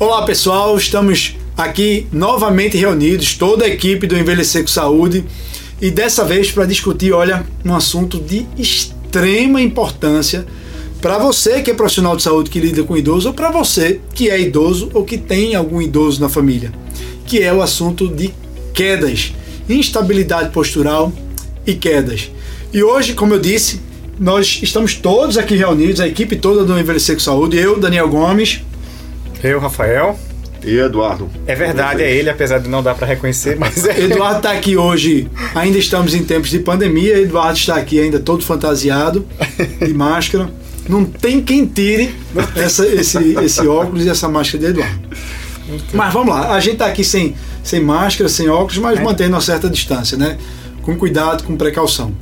Olá pessoal, estamos aqui novamente reunidos, toda a equipe do Envelhecer com Saúde, e dessa vez para discutir, olha, um assunto de extrema importância para você que é profissional de saúde que lida com idoso ou para você que é idoso ou que tem algum idoso na família, que é o assunto de quedas, instabilidade postural e quedas. E hoje, como eu disse, nós estamos todos aqui reunidos, a equipe toda do Envelhecer com Saúde, eu, Daniel Gomes, eu, Rafael. E Eduardo. É verdade, é ele, apesar de não dar para reconhecer, mas é. Eduardo está aqui hoje, ainda estamos em tempos de pandemia, Eduardo está aqui ainda todo fantasiado, de máscara. Não tem quem tire essa, esse, esse óculos e essa máscara de Eduardo. Mas vamos lá, a gente está aqui sem, sem máscara, sem óculos, mas é. mantendo uma certa distância, né? Com cuidado, com precaução.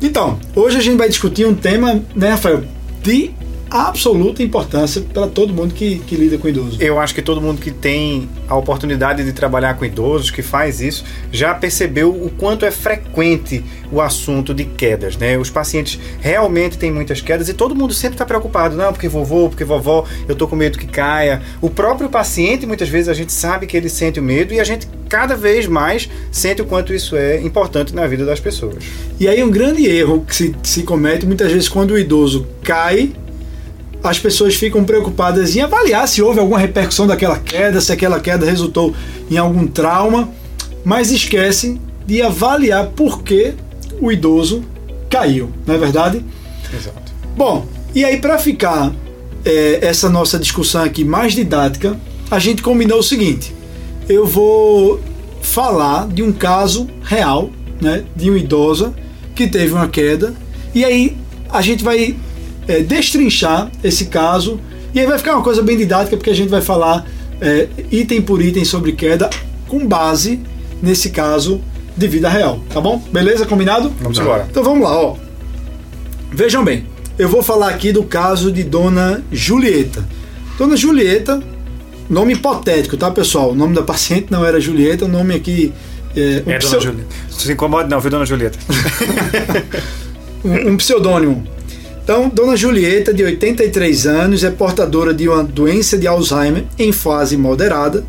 Então, hoje a gente vai discutir um tema, né, Rafael, de absoluta importância para todo mundo que, que lida com idoso. Eu acho que todo mundo que tem a oportunidade de trabalhar com idosos, que faz isso, já percebeu o quanto é frequente o assunto de quedas, né? Os pacientes realmente têm muitas quedas e todo mundo sempre está preocupado, não, porque vovô, porque vovó, eu tô com medo que caia. O próprio paciente, muitas vezes a gente sabe que ele sente o medo e a gente cada vez mais sente o quanto isso é importante na vida das pessoas. E aí um grande erro que se, se comete muitas vezes quando o idoso cai as pessoas ficam preocupadas em avaliar se houve alguma repercussão daquela queda, se aquela queda resultou em algum trauma, mas esquecem de avaliar por que o idoso caiu, não é verdade? Exato. Bom, e aí para ficar é, essa nossa discussão aqui mais didática, a gente combinou o seguinte: eu vou falar de um caso real, né, de uma idosa que teve uma queda, e aí a gente vai é, destrinchar esse caso. E aí vai ficar uma coisa bem didática, porque a gente vai falar é, item por item sobre queda com base nesse caso de vida real, tá bom? Beleza? Combinado? Vamos embora. Então vamos lá, ó. Vejam bem, eu vou falar aqui do caso de Dona Julieta. Dona Julieta, nome hipotético, tá, pessoal? O nome da paciente não era Julieta, o nome aqui é. Um é Dona Julieta. Não se incomode, não, viu, Dona Julieta? um, um pseudônimo então, Dona Julieta, de 83 anos, é portadora de uma doença de Alzheimer em fase moderada,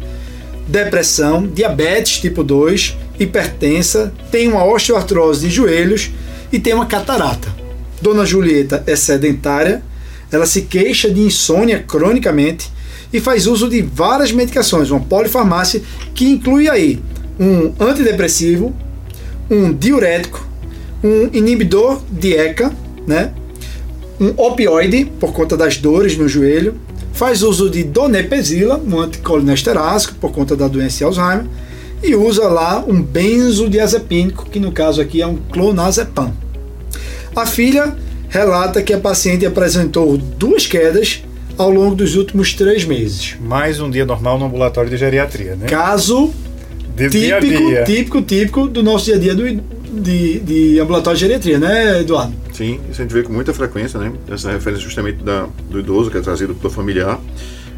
depressão, diabetes tipo 2, hipertensa, tem uma osteoartrose de joelhos e tem uma catarata. Dona Julieta é sedentária, ela se queixa de insônia cronicamente e faz uso de várias medicações, uma polifarmácia que inclui aí um antidepressivo, um diurético, um inibidor de ECA, né? Um opioide por conta das dores no joelho, faz uso de donepezila, um anticolinesterásico por conta da doença de Alzheimer, e usa lá um benzodiazepínico, que no caso aqui é um clonazepam. A filha relata que a paciente apresentou duas quedas ao longo dos últimos três meses. Mais um dia normal no ambulatório de geriatria, né? Caso típico, típico, típico do nosso dia a dia do, de, de ambulatório de geriatria, né, Eduardo? Sim, isso a gente vê com muita frequência, né? Essa referência justamente da, do idoso que é trazido pelo familiar.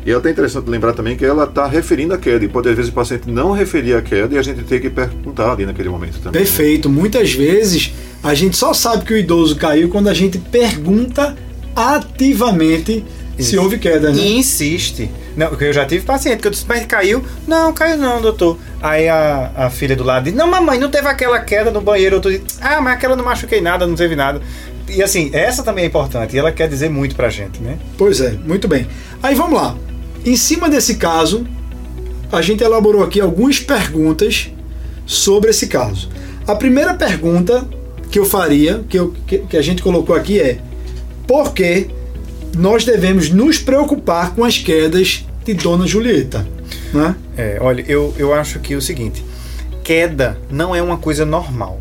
E é até interessante lembrar também que ela está referindo a queda, e pode às vezes o paciente não referir a queda e a gente ter que perguntar ali naquele momento também. Né? Perfeito. Né? Muitas vezes a gente só sabe que o idoso caiu quando a gente pergunta ativamente. Se houve queda, né? E insiste. Não, eu já tive paciente que eu disse, mas caiu? Não, caiu não, doutor. Aí a, a filha do lado disse, não, mamãe, não teve aquela queda no banheiro. Eu disse, ah, mas aquela não machuquei nada, não teve nada. E assim, essa também é importante e ela quer dizer muito pra gente, né? Pois é, muito bem. Aí vamos lá. Em cima desse caso, a gente elaborou aqui algumas perguntas sobre esse caso. A primeira pergunta que eu faria, que, eu, que, que a gente colocou aqui é: por que nós devemos nos preocupar com as quedas de Dona Julieta. Né? É, olha, eu, eu acho que é o seguinte: queda não é uma coisa normal.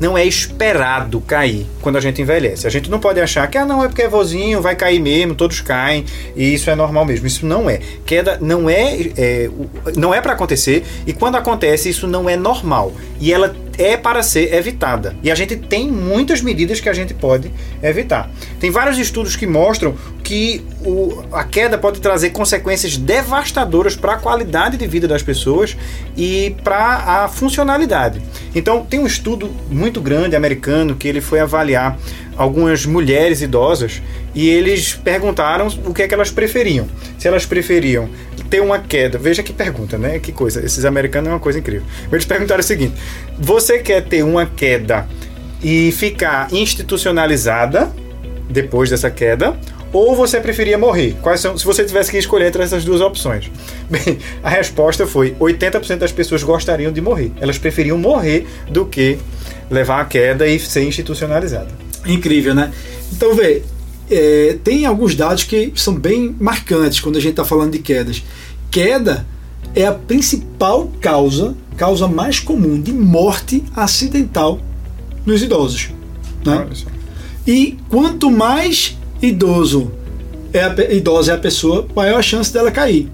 Não é esperado cair quando a gente envelhece. A gente não pode achar que ah, não é porque é vozinho, vai cair mesmo, todos caem e isso é normal mesmo. Isso não é. Queda não é, é não é para acontecer e quando acontece isso não é normal. E ela é para ser evitada. E a gente tem muitas medidas que a gente pode evitar. Tem vários estudos que mostram que o, a queda pode trazer consequências devastadoras para a qualidade de vida das pessoas e para a funcionalidade. Então, tem um estudo muito grande americano que ele foi avaliar algumas mulheres idosas e eles perguntaram o que é que elas preferiam. Se elas preferiam ter uma queda, veja que pergunta, né? Que coisa. Esses americanos é uma coisa incrível. Eles perguntaram o seguinte: você quer ter uma queda e ficar institucionalizada depois dessa queda? Ou você preferia morrer? Quais são, se você tivesse que escolher entre essas duas opções? Bem, a resposta foi: 80% das pessoas gostariam de morrer. Elas preferiam morrer do que levar a queda e ser institucionalizada. Incrível, né? Então, vê, é, tem alguns dados que são bem marcantes quando a gente está falando de quedas. Queda é a principal causa, causa mais comum de morte acidental nos idosos. Né? E quanto mais idoso é a, idosa é a pessoa, maior a chance dela cair.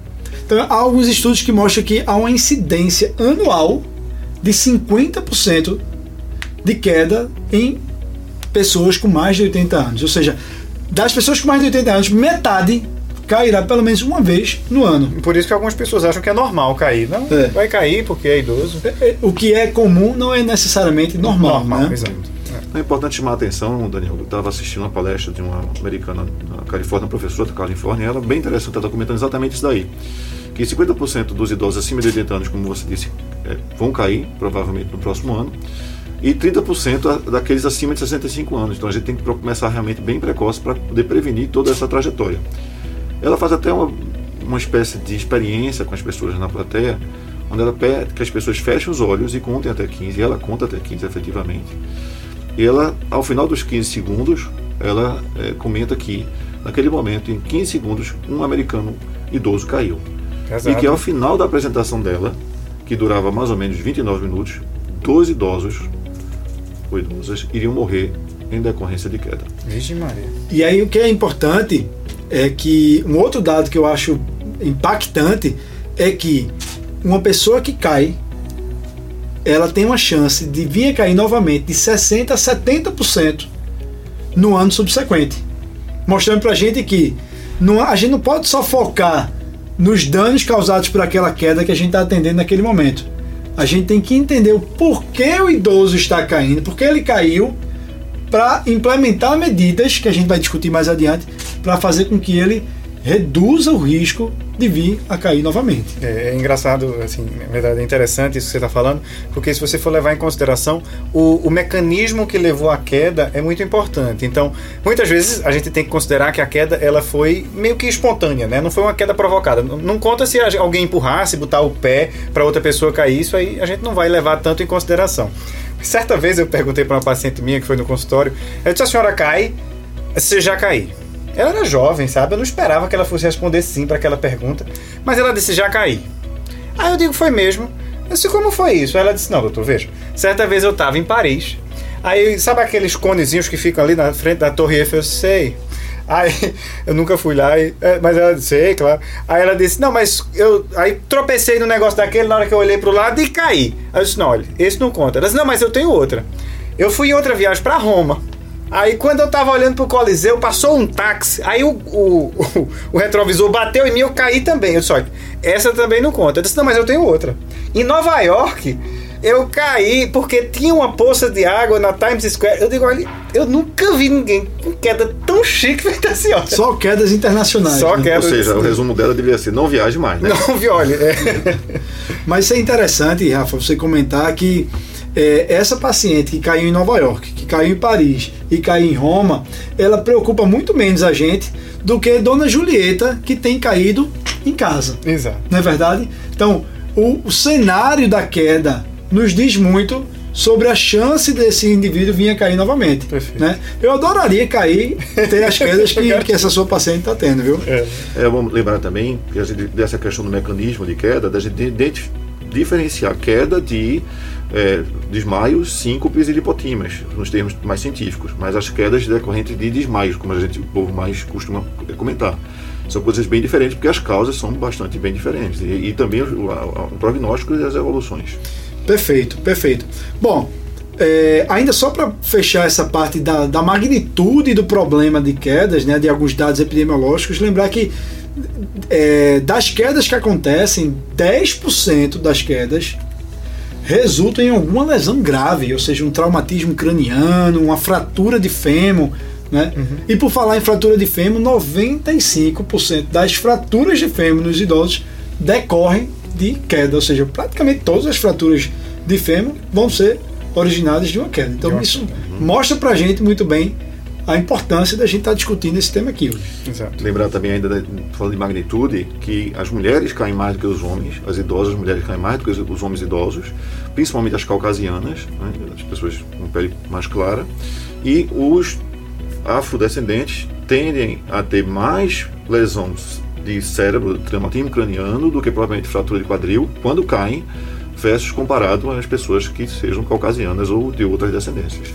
Então, há alguns estudos que mostram que há uma incidência anual de 50% de queda em pessoas com mais de 80 anos. Ou seja, das pessoas com mais de 80 anos, metade cairá pelo menos uma vez no ano. Por isso que algumas pessoas acham que é normal cair. Não, é. vai cair porque é idoso. É, é, o que é comum não é necessariamente normal. Normal, né? exato. É importante chamar a atenção, Daniel. Eu estava assistindo uma palestra de uma americana na Califórnia, professora da Califórnia, e ela bem interessante, ela está comentando exatamente isso daí. Que 50% dos idosos acima de 80 anos, como você disse, é, vão cair, provavelmente no próximo ano, e 30% daqueles acima de 65 anos. Então a gente tem que começar realmente bem precoce para poder prevenir toda essa trajetória. Ela faz até uma, uma espécie de experiência com as pessoas na plateia, onde ela pede que as pessoas fechem os olhos e contem até 15, e ela conta até 15 efetivamente. E ela, ao final dos 15 segundos, ela é, comenta que, naquele momento, em 15 segundos, um americano idoso caiu. E que ao final da apresentação dela, que durava mais ou menos 29 minutos, dois idosos ou idosas iriam morrer em decorrência de queda. Vixe Maria. E aí o que é importante é que um outro dado que eu acho impactante é que uma pessoa que cai ela tem uma chance de vir a cair novamente de 60% a 70% no ano subsequente. Mostrando pra gente que não, a gente não pode só focar nos danos causados por aquela queda que a gente está atendendo naquele momento. A gente tem que entender o porquê o idoso está caindo, porque ele caiu, para implementar medidas que a gente vai discutir mais adiante, para fazer com que ele reduza o risco de vir a cair novamente. É, é engraçado, assim, na verdade é interessante isso que você está falando, porque se você for levar em consideração o, o mecanismo que levou à queda é muito importante. Então, muitas vezes a gente tem que considerar que a queda ela foi meio que espontânea, né? Não foi uma queda provocada. Não, não conta se alguém empurrasse, botar o pé para outra pessoa cair, isso aí a gente não vai levar tanto em consideração. Certa vez eu perguntei para uma paciente minha que foi no consultório, eu disse: a senhora cai, você já caiu. Ela era jovem, sabe? Eu não esperava que ela fosse responder sim para aquela pergunta, mas ela disse: já caí. Aí eu digo: foi mesmo. Eu disse: como foi isso? Aí ela disse: não, doutor, veja. Certa vez eu estava em Paris. Aí, sabe aqueles conezinhos que ficam ali na frente da Torre Eiffel? Eu sei. Aí eu nunca fui lá, é, mas ela disse, sei, claro. Aí ela disse, não, mas eu aí tropecei no negócio daquele na hora que eu olhei pro lado e caí. Aí eu disse, não, olha, esse não conta. Ela disse, não, mas eu tenho outra. Eu fui em outra viagem para Roma. Aí quando eu tava olhando pro Coliseu, passou um táxi. Aí o, o, o, o retrovisor bateu em mim eu caí também. Eu olha, essa também não conta. Eu disse, não, mas eu tenho outra. Em Nova York, eu caí porque tinha uma poça de água na Times Square. Eu digo, olha, eu nunca vi ninguém com queda tão chique feita assim, ó. Só quedas internacionais. Só né? quedas. Ou seja, o resumo dela deveria ser: não viaje mais, né? Não viole. É. Mas isso é interessante, Rafa, você comentar que é, essa paciente que caiu em Nova York, que caiu em Paris e caiu em Roma, ela preocupa muito menos a gente do que Dona Julieta, que tem caído em casa. Exato. Não é verdade? Então, o, o cenário da queda nos diz muito sobre a chance desse indivíduo vir a cair novamente. Perfeito. Né? Eu adoraria cair, ter as quedas que, que essa sua paciente está tendo, viu? É. é, vamos lembrar também dessa questão do mecanismo de queda, da gente diferenciar queda de é, desmaios, síncopes e lipotimas, nos termos mais científicos, mas as quedas decorrentes de desmaios, como a gente, o povo mais costuma comentar. São coisas bem diferentes, porque as causas são bastante bem diferentes, e, e também o, o, o prognóstico e as evoluções. Perfeito, perfeito. Bom, é, ainda só para fechar essa parte da, da, magnitude do problema de quedas, né, de alguns dados epidemiológicos, lembrar que é, das quedas que acontecem, 10% das quedas resultam em alguma lesão grave, ou seja, um traumatismo craniano, uma fratura de fêmur. Né? Uhum. E por falar em fratura de fêmur, 95% das fraturas de fêmur nos idosos decorrem de queda, ou seja, praticamente todas as fraturas de fêmur vão ser originadas de uma queda. Então isso uhum. mostra pra gente muito bem a importância da gente estar tá discutindo esse tema aqui hoje. Exato. Lembrar também ainda, falando de magnitude, que as mulheres caem mais do que os homens, as idosas mulheres caem mais do que os homens idosos, principalmente as caucasianas, né, as pessoas com pele mais clara, e os afrodescendentes tendem a ter mais lesões de cérebro, traumatismo craniano, do que propriamente fratura de quadril, quando caem, versus comparado às pessoas que sejam caucasianas ou de outras descendências.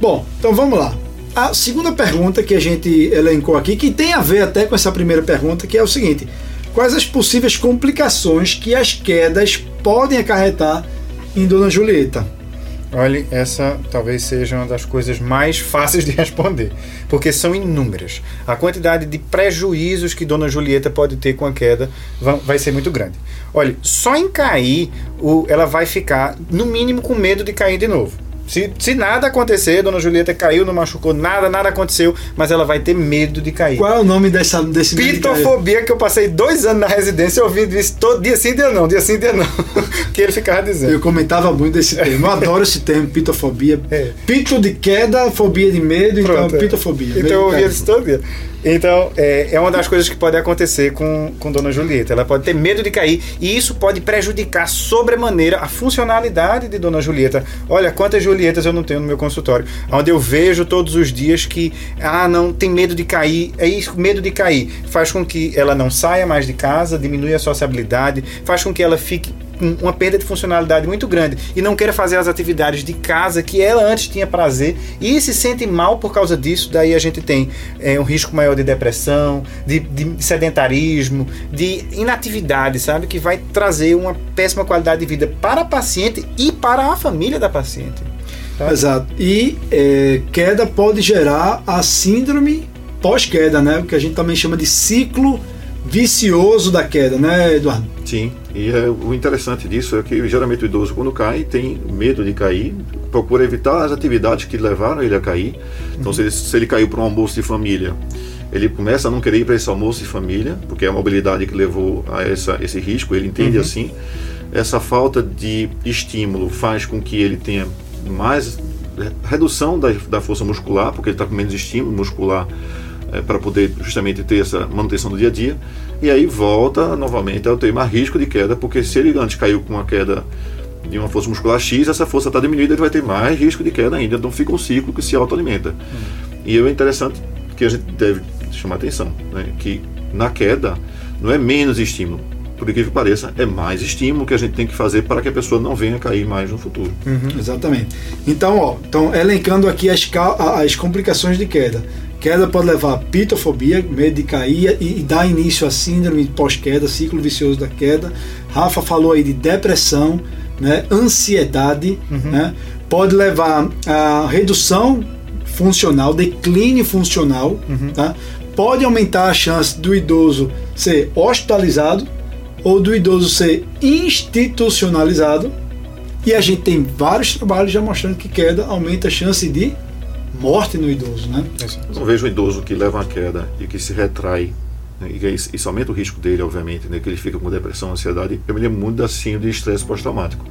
Bom, então vamos lá. A segunda pergunta que a gente elencou aqui, que tem a ver até com essa primeira pergunta, que é o seguinte: quais as possíveis complicações que as quedas podem acarretar em Dona Julieta? Olha, essa talvez seja uma das coisas mais fáceis de responder, porque são inúmeras. A quantidade de prejuízos que Dona Julieta pode ter com a queda vai ser muito grande. Olha, só em cair, ela vai ficar, no mínimo, com medo de cair de novo. Se, se nada acontecer, Dona Julieta caiu, não machucou nada, nada aconteceu, mas ela vai ter medo de cair. Qual é o nome dessa, desse Pitofobia, que eu passei dois anos na residência ouvindo isso todo dia sim, dia não, dia sim, dia não. que ele ficava dizendo. Eu comentava muito desse termo. Eu adoro esse termo, pitofobia. É. Pito de queda, fobia de medo, então, Pronto, então pitofobia. Então eu ouvia isso todo dia. Então, é, é uma das coisas que pode acontecer com, com Dona Julieta. Ela pode ter medo de cair e isso pode prejudicar sobremaneira a funcionalidade de Dona Julieta. Olha quantas Julietas eu não tenho no meu consultório, onde eu vejo todos os dias que, ah, não, tem medo de cair. É isso, medo de cair. Faz com que ela não saia mais de casa, diminui a sociabilidade, faz com que ela fique uma perda de funcionalidade muito grande e não queira fazer as atividades de casa que ela antes tinha prazer e se sente mal por causa disso, daí a gente tem é, um risco maior de depressão, de, de, sedentarismo, de inatividade, sabe? Que vai trazer uma péssima qualidade de vida para a paciente e para a família da paciente. Tá? Exato. E é, queda pode gerar a síndrome pós-queda, né? O que a gente também chama de ciclo vicioso da queda, né, Eduardo? Sim, e é, o interessante disso é que geralmente o idoso, quando cai, tem medo de cair, procura evitar as atividades que levaram ele a cair. Então, uhum. se, ele, se ele caiu para um almoço de família, ele começa a não querer ir para esse almoço de família, porque é a mobilidade que levou a essa, esse risco, ele entende uhum. assim. Essa falta de estímulo faz com que ele tenha mais redução da, da força muscular, porque ele está com menos estímulo muscular é, para poder justamente ter essa manutenção do dia a dia. E aí volta novamente ao ter mais risco de queda, porque se ele antes caiu com uma queda de uma força muscular X, essa força está diminuída, ele vai ter mais risco de queda ainda. Então fica um ciclo que se autoalimenta. E é interessante que a gente deve chamar atenção, né? que na queda não é menos estímulo, por incrível que pareça, é mais estímulo que a gente tem que fazer para que a pessoa não venha cair mais no futuro. Uhum, exatamente. Então, ó, então, elencando aqui as, as complicações de queda. Queda pode levar a pitofobia, medo de cair e, e dar início a síndrome pós-queda, ciclo vicioso da queda. Rafa falou aí de depressão, né, ansiedade, uhum. né, pode levar a redução funcional, declínio funcional, uhum. tá? pode aumentar a chance do idoso ser hospitalizado ou do idoso ser institucionalizado. E a gente tem vários trabalhos já mostrando que queda aumenta a chance de morte no idoso, né? Eu não vejo um idoso que leva uma queda e que se retrai né, e isso aumenta o risco dele, obviamente, né, que ele fica com depressão, ansiedade. Eu me lembro muito da síndrome de estresse pós-traumático.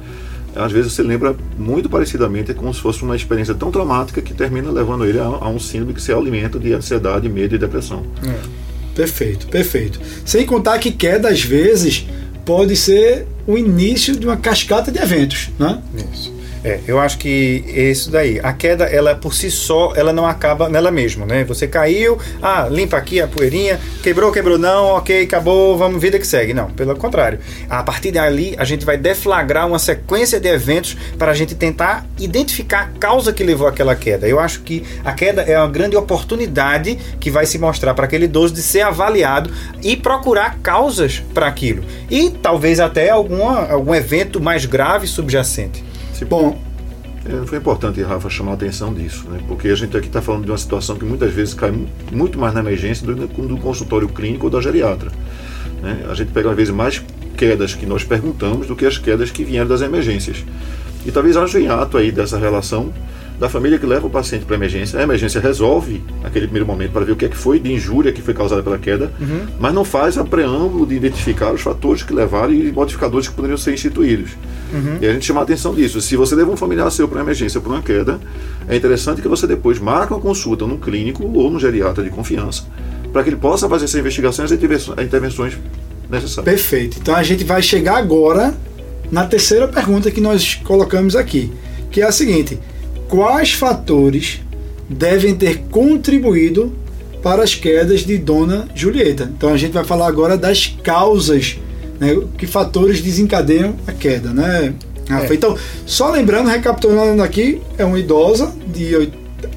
Às vezes você lembra muito parecidamente, é como se fosse uma experiência tão traumática que termina levando ele a, a um síndrome que se alimenta de ansiedade, medo e depressão. É. Perfeito, perfeito. Sem contar que queda, às vezes, pode ser o início de uma cascata de eventos, né? Isso. É, eu acho que é isso daí. A queda, ela por si só, ela não acaba nela mesma, né? Você caiu, ah, limpa aqui a poeirinha, quebrou, quebrou não, ok, acabou, vamos, vida que segue. Não, pelo contrário. A partir dali, a gente vai deflagrar uma sequência de eventos para a gente tentar identificar a causa que levou àquela queda. Eu acho que a queda é uma grande oportunidade que vai se mostrar para aquele idoso de ser avaliado e procurar causas para aquilo. E talvez até alguma, algum evento mais grave subjacente. Bom, é, foi importante, Rafa, chamar a atenção disso, né? porque a gente aqui está falando de uma situação que muitas vezes cai muito mais na emergência do do consultório clínico ou da geriatra. Né? A gente pega, às vezes, mais quedas que nós perguntamos do que as quedas que vieram das emergências. E talvez haja um hiato aí dessa relação da família que leva o paciente para a emergência. A emergência resolve aquele primeiro momento para ver o que é que foi de injúria que foi causada pela queda, Uhum. mas não faz a preâmbulo de identificar os fatores que levaram e modificadores que poderiam ser instituídos. Uhum. E a gente chama a atenção disso. Se você leva um familiar seu para emergência por uma queda, é interessante que você depois marque uma consulta num clínico ou num geriatra de confiança, para que ele possa fazer essa investigação e intervenções necessárias. Perfeito. Então a gente vai chegar agora na terceira pergunta que nós colocamos aqui, que é a seguinte: quais fatores devem ter contribuído para as quedas de Dona Julieta? Então a gente vai falar agora das causas, né, que fatores desencadeiam a queda, né? É. Então, só lembrando, recapitulando aqui, é uma idosa de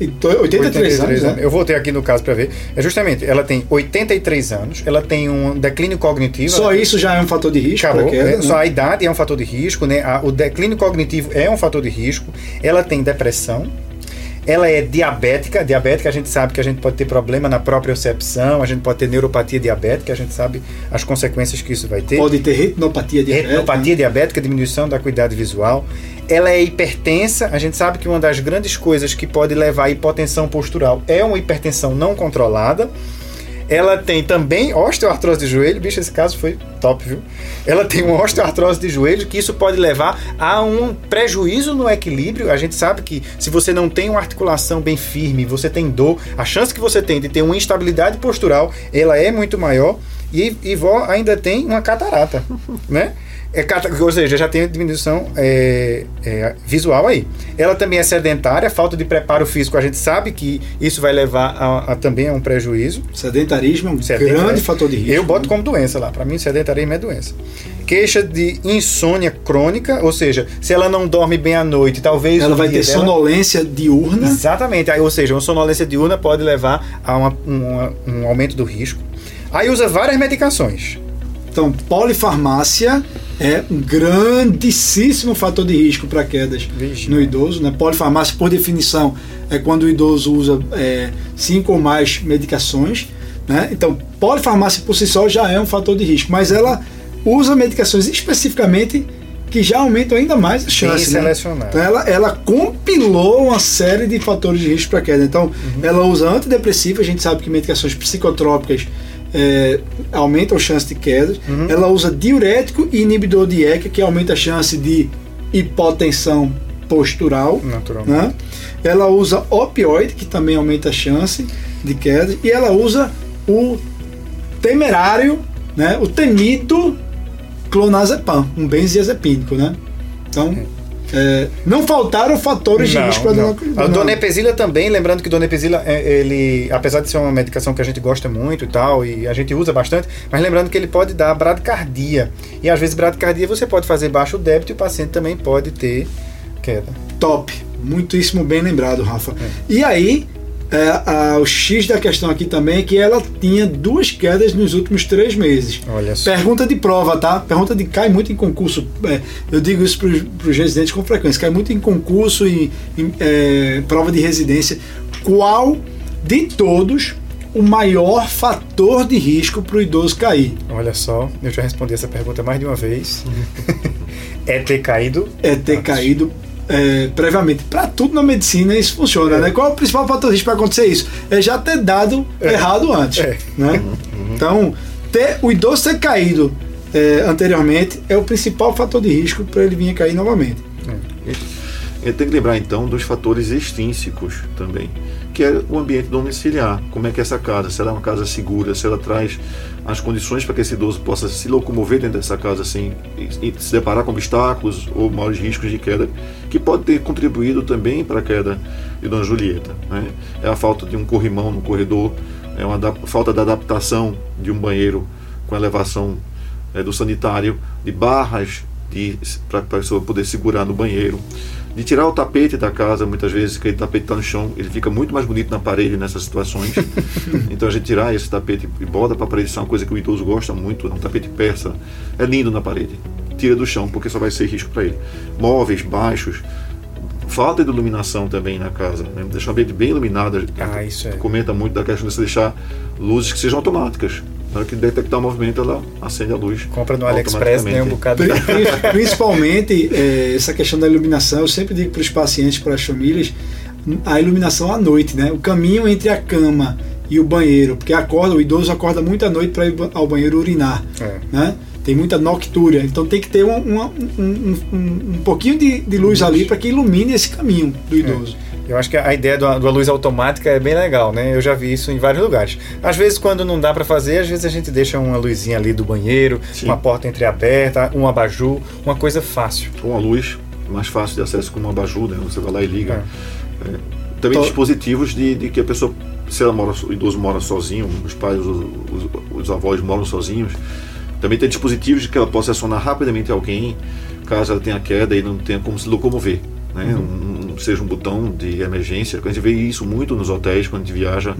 oit- 83, anos, né? Eu voltei aqui no caso para ver. É justamente, ela tem 83 anos, ela tem um declínio cognitivo. Só isso já é um fator de risco Acabou. queda, É, né? Só a idade é um fator de risco, né? O declínio cognitivo é um fator de risco. Ela tem depressão. Ela é diabética. Diabética, a gente sabe que a gente pode ter problema na propriocepção, a gente pode ter neuropatia diabética, a gente sabe as consequências que isso vai ter. Pode ter retinopatia diabética. Retinopatia diabética, diminuição da acuidade visual. Ela é hipertensa. A gente sabe que uma das grandes coisas que pode levar à hipotensão postural é uma hipertensão não controlada. Ela tem também osteoartrose de joelho. Bicho, esse caso foi top, viu? Ela tem uma osteoartrose de joelho que isso pode levar a um prejuízo no equilíbrio. A gente sabe que se você não tem uma articulação bem firme, você tem dor, a chance que você tem de ter uma instabilidade postural, ela é muito maior. E, e vó ainda tem uma catarata, né? É, ou seja, já tem diminuição é, é, visual aí. Ela também é sedentária, falta de preparo físico. A gente sabe que isso vai levar a, a também a um prejuízo. Sedentarismo é um Sedentarismo. grande fator de risco. Eu boto né? como doença lá. Para mim, sedentarismo é doença. Queixa de insônia crônica, ou seja, se ela não dorme bem à noite, talvez Ela vai ter dela- sonolência diurna. Exatamente. Aí, ou seja, uma sonolência diurna pode levar a uma- uma- um aumento do risco. Aí usa várias medicações. Então, polifarmácia é um grandíssimo fator de risco para quedas Vixe. no idoso. Né? Polifarmácia, por definição, é quando o idoso usa é, cinco ou mais medicações. Né? Então, polifarmácia por si só já é um fator de risco, mas ela usa medicações especificamente que já aumentam ainda mais a chance. né? Então, ela, ela compilou uma série de fatores de risco para queda. Então, ela usa antidepressiva, a gente sabe que medicações psicotrópicas é, aumentam a chance de queda. Ela usa diurético e inibidor de ECA, que aumenta a chance de hipotensão postural. Naturalmente. Né? Ela usa opioide, que também aumenta a chance de queda. E ela usa o temerário, né? o temido clonazepam, um benzodiazepínico, né? Então, é, não faltaram fatores de Não, risco para não. dona, A donepezila também, lembrando que donepezila, é, ele, apesar de ser uma medicação que a gente gosta muito e tal, e a gente usa bastante, mas lembrando que ele pode dar bradicardia. E às vezes bradicardia você pode fazer baixo débito e o paciente também pode ter queda. Top. Muitíssimo bem lembrado, Rafa. É. E aí, é, a- o X da questão aqui também é que ela tinha duas quedas nos últimos três meses. Olha só. Pergunta de prova, tá? Pergunta de cai muito em concurso. É, eu digo isso para os residentes com frequência. Cai muito em concurso e em, é, prova de residência. Qual de todos o maior fator de risco para o idoso cair? Olha só, eu já respondi essa pergunta mais de uma vez. é ter caído. É ter antes. caído é, previamente. Para tudo na medicina isso funciona, né? Qual é o principal fator de risco para acontecer isso? É já ter dado errado antes, É. né? Então, ter, o idoso ter caído é, anteriormente é o principal fator de risco para ele vir a cair novamente. A gente tem que lembrar então dos fatores extrínsecos também, que é o ambiente domiciliar. Como é que é essa casa? Se ela é uma casa segura, se ela traz as condições para que esse idoso possa se locomover dentro dessa casa sem e- se deparar com obstáculos ou maiores riscos de queda, que pode ter contribuído também para a queda de Dona Julieta. Né? É a falta de um corrimão no corredor, é uma falta da adaptação de um banheiro com elevação eh, do sanitário, de barras para a pessoa poder segurar no banheiro, de tirar o tapete da casa, muitas vezes, que o tapete está no chão, ele fica muito mais bonito na parede nessas situações. então a gente tirar esse tapete e bota para a parede, isso é uma coisa que o idoso gosta muito, é um tapete persa, é lindo na parede. Tira do chão, porque só vai ser risco para ele. Móveis baixos, falta de iluminação também na casa, né? deixar o ambiente bem iluminado. Ah, isso é. Comenta muito da questão de você deixar luzes que sejam automáticas. Na hora que detectar o movimento, ela acende a luz. Compra no AliExpress, né? Um bocado. Pri- pri- Principalmente é, essa questão da iluminação, eu sempre digo para os pacientes, para as famílias, a iluminação à noite, né? O caminho entre a cama e o banheiro, porque acorda, o idoso acorda muito à noite para ir ao banheiro urinar, É. né? Tem muita noctúria, então tem que ter um, uma- um, um- um- um pouquinho de, de luz ali para que ilumine esse caminho do idoso. Eu acho que a ideia da da luz automática é bem legal, né? Eu já vi isso em vários lugares. Às vezes, quando não dá pra fazer, às vezes a gente deixa uma luzinha ali do banheiro, Sim. uma porta entreaberta, um abajur, uma coisa fácil. Com a luz, mais fácil de acesso com uma abajur, né? Você vai lá e liga. É. É. Também Tô- dispositivos de, de que a pessoa, se ela mora, o idoso mora sozinho, os pais, os, os- os avós moram sozinhos, também tem dispositivos de que ela possa acionar rapidamente alguém, caso ela tenha queda e não tenha como se locomover. Né? Um- um- seja um botão de emergência. A gente vê isso muito nos hotéis quando a gente viaja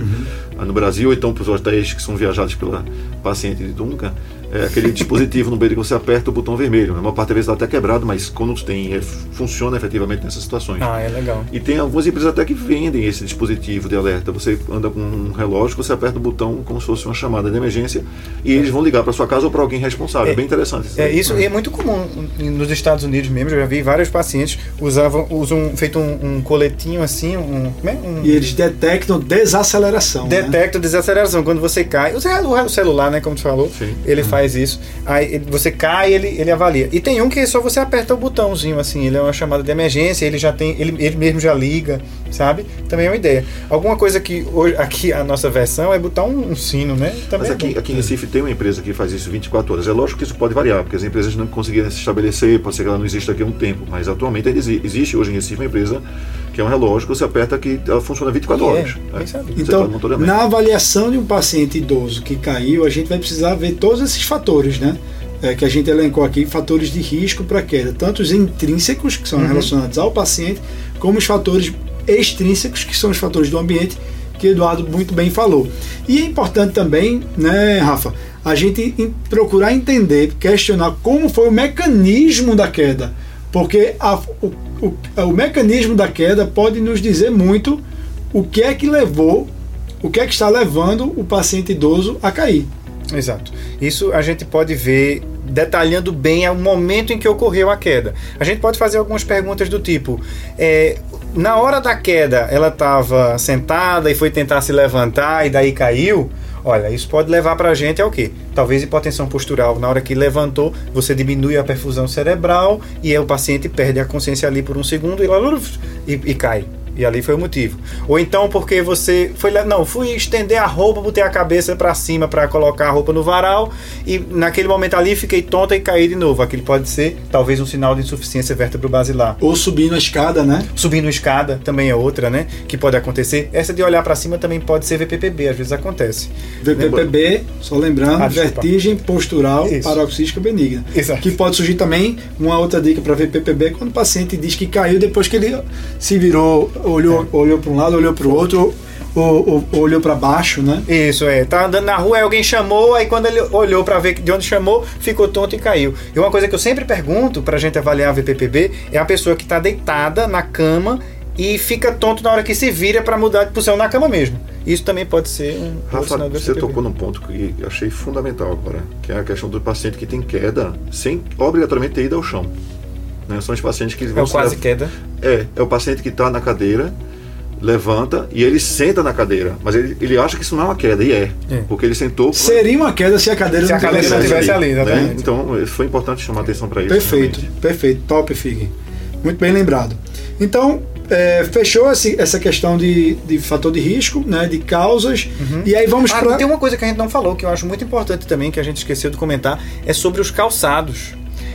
ah, no Brasil, ou então para os hotéis que são viajados pela paciente de Duncan, é aquele dispositivo no banheiro que você aperta o botão vermelho. A maior parte das vezes está até quebrado, mas quando tem, é, funciona efetivamente nessas situações. Ah, é legal. E tem algumas empresas até que vendem esse dispositivo de alerta. Você anda com um relógio, você aperta o botão como se fosse uma chamada de emergência e eles vão ligar para sua casa ou para alguém responsável. É, É. bem interessante. É, daí. isso é muito comum nos Estados Unidos mesmo. Eu já vi vários pacientes usavam, usam feito um, um coletinho assim, um, é? um E eles detectam desaceleração. né? detecta desaceleração quando você cai. O celu- o celular, né, como tu falou, Sim. ele faz isso. Aí ele- você cai, ele ele avalia. E tem um que só você aperta o botãozinho assim, ele é uma chamada de emergência, ele já tem, ele, ele mesmo já liga, sabe? Também é uma ideia. Alguma coisa que hoje aqui a nossa versão é botar um, um sino, né? Também Mas é aqui, bom. aqui em Recife tem uma empresa que faz isso 24 horas. É lógico que isso pode variar, porque as empresas não conseguiram se estabelecer, pode ser que ela não exista aqui há um tempo, mas atualmente existe hoje em Recife uma empresa que é um relógio que você aperta que ela funciona 24 E é, horas. sabe? Você Então, faz na avaliação de um paciente idoso que caiu, a gente vai precisar ver todos esses fatores, né? É, que a gente elencou aqui, fatores de risco para queda, tanto os intrínsecos, que são Uhum. relacionados ao paciente, como os fatores extrínsecos, que são os fatores do ambiente, que Eduardo muito bem falou. E é importante também, né, Rafa, a gente procurar entender, questionar como foi o mecanismo da queda. Porque a- o, o- o mecanismo da queda pode nos dizer muito o que é que levou, o que é que está levando o paciente idoso a cair. Exato. Isso a gente pode ver detalhando bem o momento em que ocorreu a queda. A gente pode fazer algumas perguntas do tipo: é, na hora da queda, ela estava sentada e foi tentar se levantar e daí caiu? Olha, isso pode levar para a gente ao quê? Talvez hipotensão postural. Na hora que levantou, você diminui a perfusão cerebral e o paciente perde a consciência ali por um segundo e, e, e cai. E ali foi o motivo. Ou então porque você foi lá, não, fui estender a roupa, botei a cabeça para cima para colocar a roupa no varal e naquele momento ali fiquei tonta e caí de novo. Aquilo pode ser talvez um sinal de insuficiência vértebro-basilar. Ou subindo a escada, né? Subindo escada também é outra, né? Que pode acontecer. Essa de olhar para cima também pode ser VPPB, às vezes acontece. VPPB, só lembrando, Ah, vertigem postural Isso. paroxística benigna. Exato. Que pode surgir também uma outra dica para VPPB quando o paciente diz que caiu depois que ele se virou, olhou, É. olhou para um lado, olhou para o outro, ou, ou- ou olhou para baixo, né? Isso, é. Tá andando na rua, aí alguém chamou, aí quando ele olhou pra ver de onde chamou, ficou tonto e caiu. E uma coisa que eu sempre pergunto pra gente avaliar a VPPB é a pessoa que tá deitada na cama e fica tonto na hora que se vira pra mudar de posição na cama mesmo. Isso também pode ser um Rafa, você tocou num ponto que eu achei fundamental agora, que é a questão do paciente que tem queda sem obrigatoriamente ter ido ao chão. Né? São os pacientes que É vão o se quase lev- queda. É, é o paciente que está na cadeira, levanta e ele senta na cadeira, mas ele, ele acha que isso não é uma queda, e é, É. porque ele sentou. Seria uma queda se a cadeira Se não a cadeira tivesse não ali. ali, né? Então, foi importante chamar atenção para isso. Perfeito, realmente. perfeito, top, Fig. Muito bem lembrado. Então, é, fechou esse- essa questão de, de fator de risco, né, de causas, e aí vamos Ah, para. tem uma coisa que a gente não falou, que eu acho muito importante também, que a gente esqueceu de comentar, é sobre os calçados.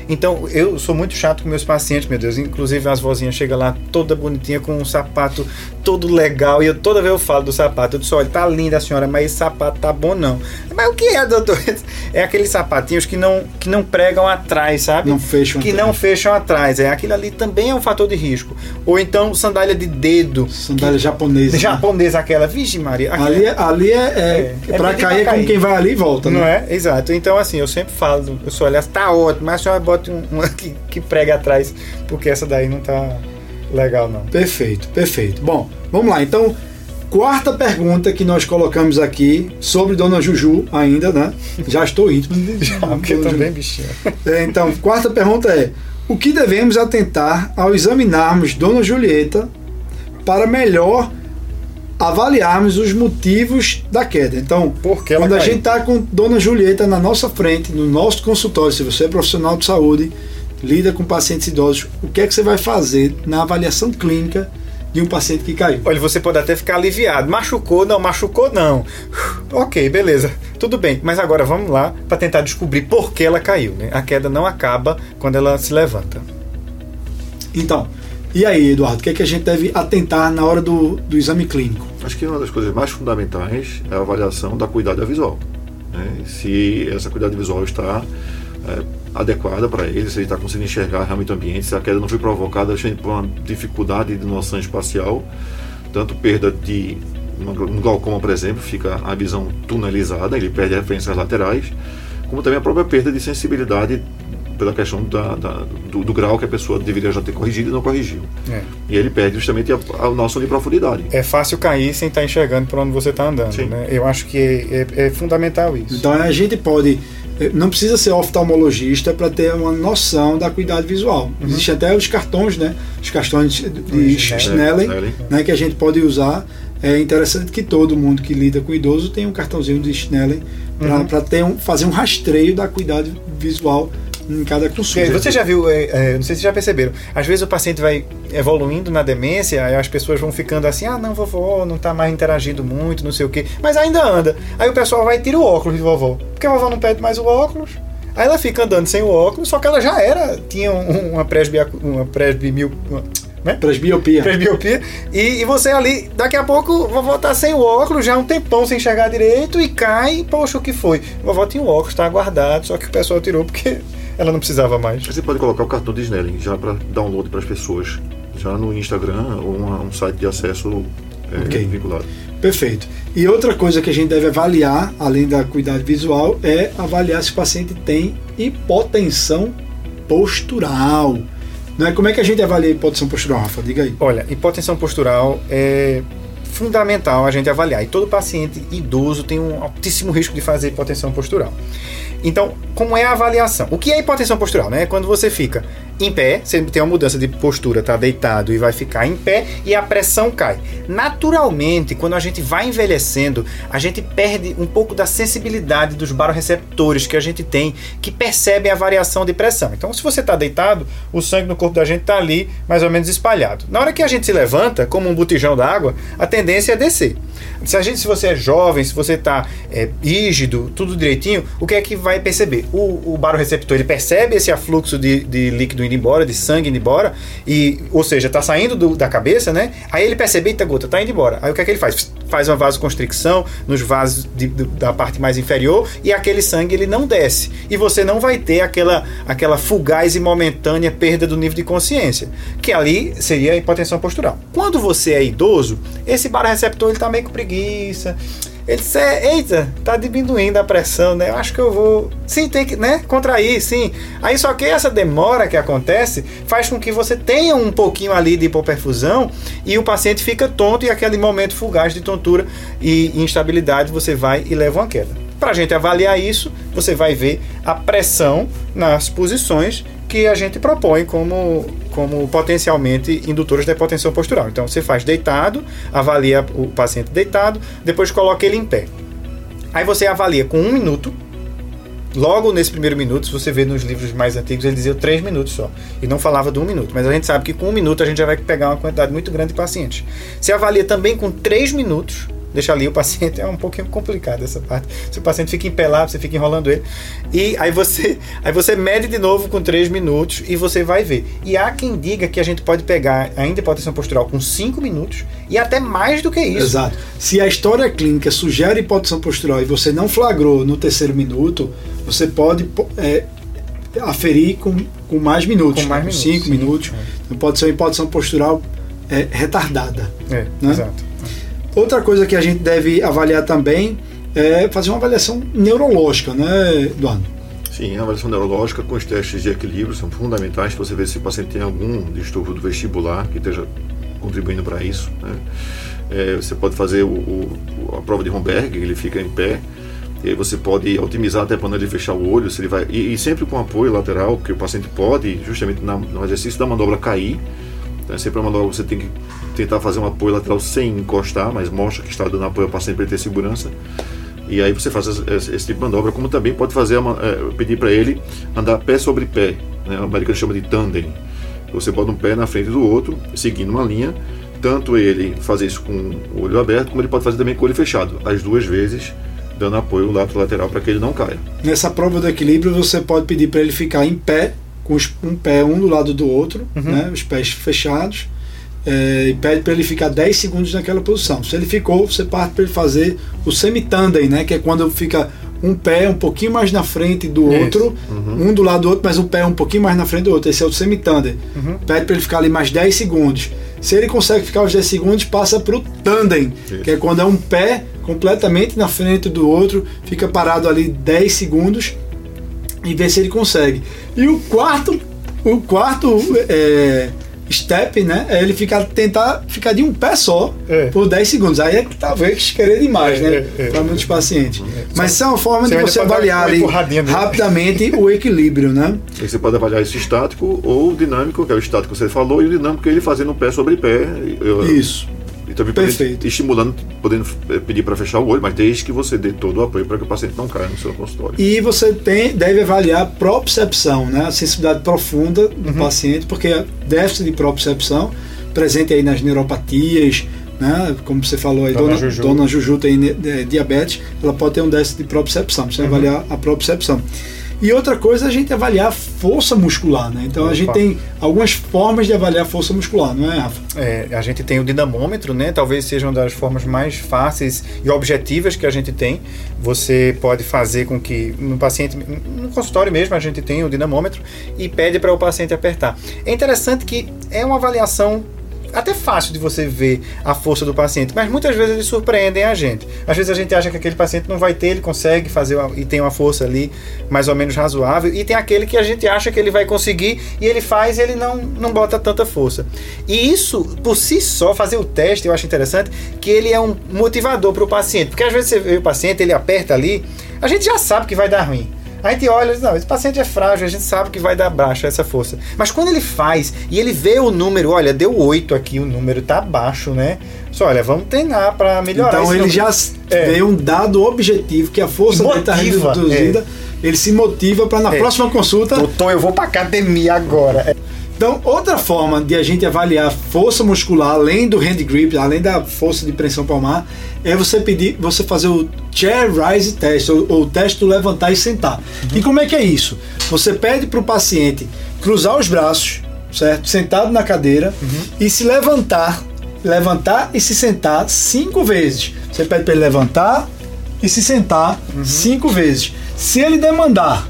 Então, eu sou muito chato com meus pacientes, meu Deus. Inclusive, as vozinhas chegam lá toda bonitinha, com um sapato todo legal. E eu toda vez eu falo do sapato. Eu disse, olha, tá linda a senhora, mas esse sapato tá bom não. Mas o que é, doutor? É aqueles sapatinhos que não, que não pregam atrás, sabe? Não fecham Que atrás. não fecham atrás. É, aquilo ali também é um fator de risco. Ou então, sandália de dedo. Sandália japonesa. né? Japonesa aquela. Vixe Maria. aquela- Ali, é- ali é, é, É, é para pedir cair pra é como cair. quem vai ali e volta, Não né? é? Exato. Então, assim, eu sempre falo, eu sou, aliás, tá ótimo, mas a senhora bota um- uma que, que prega atrás, porque essa daí não tá legal, não. Perfeito, perfeito. Bom, vamos lá. Então, Quarta pergunta que nós colocamos aqui sobre Dona Juju ainda, né? Já estou íntimo Já, porque também, bichinha. É, então, quarta pergunta é: o que devemos atentar ao examinarmos Dona Julieta para melhor avaliarmos os motivos da queda? Então, quando a caiu? gente está com Dona Julieta na nossa frente, no nosso consultório, se você é profissional de saúde, lida com pacientes idosos, o que é que você vai fazer na avaliação clínica de um paciente que caiu? Olha, você pode até ficar aliviado. Machucou, não, machucou, não. Ok, beleza. Tudo bem. Mas agora vamos lá para tentar descobrir por que ela caiu. Né? A queda não acaba quando ela se levanta. Então, e aí, Eduardo, o que é que a gente deve atentar na hora do, do exame clínico? Acho que uma das coisas mais fundamentais é a avaliação da cuidada visual. né? Se essa cuidada visual está é, adequada para ele, se ele está conseguindo enxergar realmente o ambiente, se a queda não foi provocada por uma dificuldade de noção espacial, tanto perda de um glaucoma, por exemplo, fica a visão tunelizada, ele perde referências laterais, como também a própria perda de sensibilidade pela questão da, da- do, do grau que a pessoa deveria já ter corrigido e não corrigiu. É. E ele perde justamente a, a noção de profundidade. É fácil cair sem estar enxergando por onde você está andando. Né? Eu acho que é, é- é fundamental isso. Então a gente pode. eh, Não precisa ser oftalmologista para ter uma noção da cuidade visual. Existem até os cartões, né? Os cartões de. Snellen, Snellen. né? que a gente pode usar. É interessante que todo mundo que lida com idoso tem um cartãozinho de Snellen para ter um, fazer um rastreio da cuidade visual em cada consulta. Você já viu, é, é, não sei se já perceberam, às vezes o paciente vai evoluindo na demência, aí as pessoas vão ficando assim, ah não, vovó, não tá mais interagindo muito, não sei o quê, mas ainda anda. Aí o pessoal vai e tira o óculos de vovó, porque a vovó não pede mais o óculos. Aí ela fica andando sem o óculos, só que ela já era, tinha um- uma presbia, uma presbimil, né? Presbiopia. presbiopia, e, e você ali, daqui a pouco, vovó tá sem o óculos, já um tempão sem enxergar direito, e cai, poxa, o que foi? Vovó tinha o óculos, tá guardado, só que o pessoal tirou porque ela não precisava mais. Você pode colocar o cartão de Snellen já para download para as pessoas, já no Instagram ou uma- um site de acesso é, Ok. vinculado. Perfeito. E outra coisa que a gente deve avaliar, além da cuidado visual, é avaliar se o paciente tem hipotensão postural. Né? Como é que a gente avalia a hipotensão postural, Rafa? Diga aí. Olha, hipotensão postural é fundamental a gente avaliar. E todo paciente idoso tem um altíssimo risco de fazer hipotensão postural. Então, como é a avaliação? O que é hipotensão postural? Né? É quando você fica em pé, você tem uma mudança de postura, tá deitado e vai ficar em pé e a pressão cai. Naturalmente, quando a gente vai envelhecendo, a gente perde um pouco da sensibilidade dos baroreceptores que a gente tem, que percebem a variação de pressão. Então, se você está deitado, o sangue no corpo da gente está ali mais ou menos espalhado. Na hora que a gente se levanta, como um botijão d'água, a tendência é descer. Se, a gente, se você é jovem, se você está é, rígido, tudo direitinho, o que é que vai perceber? O, o baroreceptor ele percebe esse afluxo de, de líquido indo embora, de sangue indo embora, e, ou seja, está saindo do- da cabeça, né? Aí ele percebe, eita gota, tá indo embora. Aí o que é que ele faz? Faz uma vasoconstricção nos vasos de- do- da parte mais inferior e aquele sangue ele não desce. E você não vai ter aquela, aquela fugaz e momentânea perda do nível de consciência, que ali seria a hipotensão postural. Quando você é idoso, esse baroreceptor ele tá meio com preguiça. Ele disse, é, eita, tá diminuindo a pressão, né? Eu acho que eu vou. Sim, tem que, né? Contrair, sim. Aí só que essa demora que acontece faz com que você tenha um pouquinho ali de hipoperfusão e o paciente fica tonto e aquele momento fugaz de tontura e instabilidade você vai e leva uma queda. Para a gente avaliar isso, você vai ver a pressão nas posições que a gente propõe como, como potencialmente indutores da hipotensão postural. Então você faz deitado, avalia o paciente deitado, depois coloca ele em pé. Aí você avalia com um minuto. Logo nesse primeiro minuto, se você vê nos livros mais antigos, ele dizia três minutos só. E não falava de um minuto. Mas a gente sabe que com um minuto a gente já vai pegar uma quantidade muito grande de pacientes. Você avalia também com três minutos. Deixa ali o paciente, é um pouquinho complicado essa parte. Se o paciente fica em pé lá, você fica enrolando ele. E aí você, aí você mede de novo com três minutos e você vai ver. E há quem diga que a gente pode pegar ainda hipotensão postural com cinco minutos e até mais do que isso. Exato. Se a história clínica sugere hipotensão postural e você não flagrou no terceiro minuto, você pode po- é, aferir com, com mais minutos, Com mais com minutos, cinco sim. minutos. Então pode ser uma hipotensão postural é, retardada. É, Né? exato. Outra coisa que a gente deve avaliar também é fazer uma avaliação neurológica, né, Eduardo? Sim, a avaliação neurológica com os testes de equilíbrio são fundamentais para você ver se o paciente tem algum distúrbio do vestibular que esteja contribuindo para isso. Né? É, você pode fazer o, o- a prova de Romberg, ele fica em pé. E aí você pode otimizar até quando ele fechar o olho, se ele vai e, e sempre com apoio lateral, porque o paciente pode, justamente na- no exercício da manobra cair. Então, é sempre uma manobra que você tem que tentar fazer um apoio lateral sem encostar, mas mostra que está dando apoio ao paciente para ele ter segurança. E aí você faz esse, tipo de manobra, como também pode fazer a ma- é, pedir para ele andar pé sobre pé, né? O americano chama de tandem. Você bota um pé na frente do outro, seguindo uma linha. Tanto ele fazer isso com o olho aberto, como ele pode fazer também com o olho fechado, as duas vezes, dando apoio lateral lateral para que ele não caia. Nessa prova do equilíbrio, você pode pedir para ele ficar em pé, com os- um pé um do lado do outro, né, os pés fechados, é, e pede para ele ficar 10 segundos naquela posição. Se ele ficou, você parte para ele fazer o semi-tandem, né, que é quando fica um pé um pouquinho mais na frente do Isso. outro, um do lado do outro, mas um pé um pouquinho mais na frente do outro. Esse é o semi-tandem. Pede para ele ficar ali mais 10 segundos. Se ele consegue ficar os 10 segundos, passa para o tandem, Isso. que é quando é um pé completamente na frente do outro, fica parado ali 10 segundos e ver se ele consegue. E o quarto, o quarto é, step, né, é ele ficar, tentar ficar de um pé só É. por 10 segundos. Aí é que talvez querer demais, É, né, é, é. para muitos pacientes. Mas isso é uma forma Você de você avaliar ali rapidamente o equilíbrio, né? Aí você pode avaliar isso estático ou dinâmico, que é o estático que você falou, e o dinâmico é ele fazendo pé sobre pé. Eu- Isso. Também podendo- estimulando, podendo eh, pedir para fechar o olho, mas desde que você dê todo o apoio para que o paciente não caia no seu consultório. E você tem, deve avaliar a propriocepção, né? a sensibilidade profunda do paciente, porque a déficit de propriocepção presente aí nas neuropatias, né? como você falou aí, Dona dona, Juju. dona Juju tem eh, diabetes, ela pode ter um déficit de propriocepção, você avaliar a propriocepção. E outra coisa é a gente avaliar a força muscular, né? Então a Opa. gente tem algumas formas de avaliar a força muscular, não é, Rafa? É, a gente tem o dinamômetro, né? Talvez seja uma das formas mais fáceis e objetivas que a gente tem. Você pode fazer com que no paciente, no consultório mesmo, a gente tem o dinamômetro e pede para o paciente apertar. É interessante que é uma avaliação até fácil de você ver a força do paciente, mas muitas vezes eles surpreendem a gente. Às vezes a gente acha que aquele paciente não vai ter, ele consegue fazer uma- e tem uma força ali mais ou menos razoável, e tem aquele que a gente acha que ele vai conseguir e ele faz e ele não, não bota tanta força. E isso, por si só, fazer o teste, eu acho interessante, que ele é um motivador para o paciente, porque às vezes você vê o paciente, ele aperta ali, a gente já sabe que vai dar ruim. A gente olha e diz, não, esse paciente é frágil, a gente sabe que vai dar baixa essa força. Mas quando ele faz e ele vê o número, olha, deu 8 aqui, o número tá baixo, né? Só, olha, vamos treinar para melhorar Então ele número. já É. vê um dado objetivo que a força dele está Motiva, reduzida, ele se motiva para na É. próxima consulta Doutor, eu vou pra academia agora. É. Então, outra forma de a gente avaliar força muscular, além do hand grip, além da força de pressão palmar, é você pedir, você fazer o chair rise test, ou, ou o teste do levantar e sentar. E como é que é isso? Você pede para o paciente cruzar os braços, certo? Sentado na cadeira e se levantar, levantar e se sentar cinco vezes. Você pede para ele levantar e se sentar cinco vezes. Se ele demandar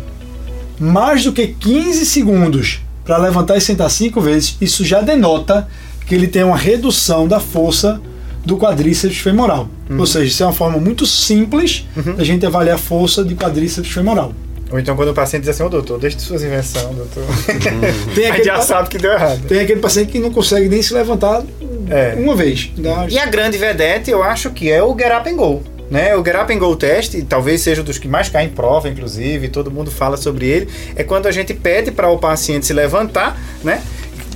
mais do que 15 segundos para levantar e sentar cinco vezes, isso já denota que ele tem uma redução da força do quadríceps femoral. Ou seja, isso é uma forma muito simples da gente avaliar a força de quadríceps femoral. Ou então quando o paciente diz assim, ô doutor, deixa de suas invenções, doutor. Tem a gente aquele, já sabe que deu errado. tem aquele paciente que não consegue nem se levantar É. uma vez. Dá- E a grande vedete, eu acho que é o Get Up and Go. Né? O Get and Go Test, talvez seja dos que mais cai em prova, inclusive, todo mundo fala sobre ele, é quando a gente pede para o paciente se levantar, né?